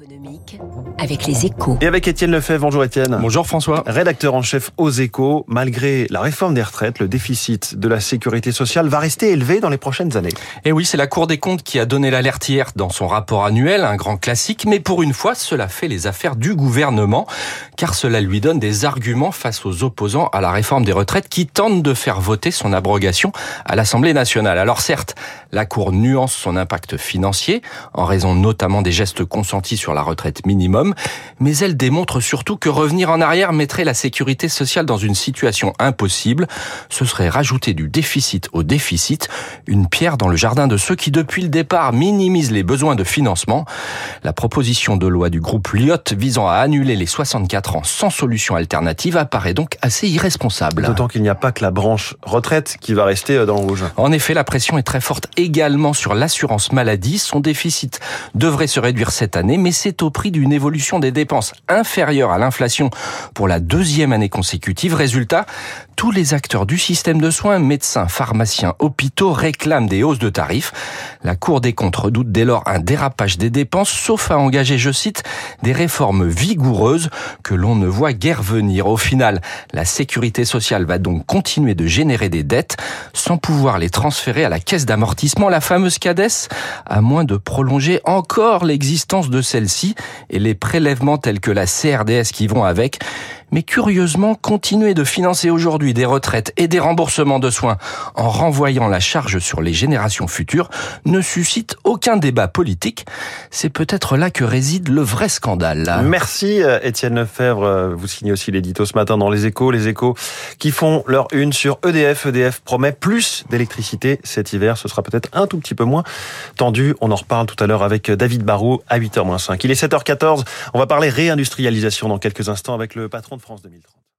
économique avec les échos. Et avec Étienne Lefebvre. Bonjour Étienne. Bonjour François. Rédacteur en chef aux échos, malgré la réforme des retraites, le déficit de la sécurité sociale va rester élevé dans les prochaines années. Et oui, c'est la Cour des comptes qui a donné l'alerte hier dans son rapport annuel, un grand classique, mais pour une fois, cela fait les affaires du gouvernement, car cela lui donne des arguments face aux opposants à la réforme des retraites qui tentent de faire voter son abrogation à l'Assemblée nationale. Alors certes, la Cour nuance son impact financier, en raison notamment des gestes consentis sur la retraite minimum, mais elle démontre surtout que revenir en arrière mettrait la sécurité sociale dans une situation impossible. Ce serait rajouter du déficit au déficit, une pierre dans le jardin de ceux qui depuis le départ minimisent les besoins de financement. La proposition de loi du groupe Lyot visant à annuler les 64 ans sans solution alternative apparaît donc assez irresponsable. D'autant qu'il n'y a pas que la branche retraite qui va rester euh, dans le rouge. En effet, la pression est très forte également sur l'assurance maladie. Son déficit devrait se réduire cette année, mais c'est au prix d'une évolution des dépenses inférieure à l'inflation pour la deuxième année consécutive. Résultat, tous les acteurs du système de soins, médecins, pharmaciens, hôpitaux réclament des hausses de tarifs. La Cour des comptes redoute dès lors un dérapage des dépenses, sauf à engager, je cite, des réformes vigoureuses que l'on ne voit guère venir. Au final, la sécurité sociale va donc continuer de générer des dettes sans pouvoir les transférer à la caisse d'amortissement, la fameuse CADES, à moins de prolonger encore l'existence de celle-ci et les prélèvements tels que la CRDS qui vont avec mais curieusement, continuer de financer aujourd'hui des retraites et des remboursements de soins en renvoyant la charge sur les générations futures ne suscite aucun débat politique. C'est peut-être là que réside le vrai scandale. Merci euh, Étienne Lefebvre. Vous signez aussi l'édito ce matin dans les échos. Les échos qui font leur une sur EDF. EDF promet plus d'électricité cet hiver. Ce sera peut-être un tout petit peu moins tendu. On en reparle tout à l'heure avec David Barrault à 8h-5. Il est 7h14. On va parler réindustrialisation dans quelques instants avec le patron de France 2030.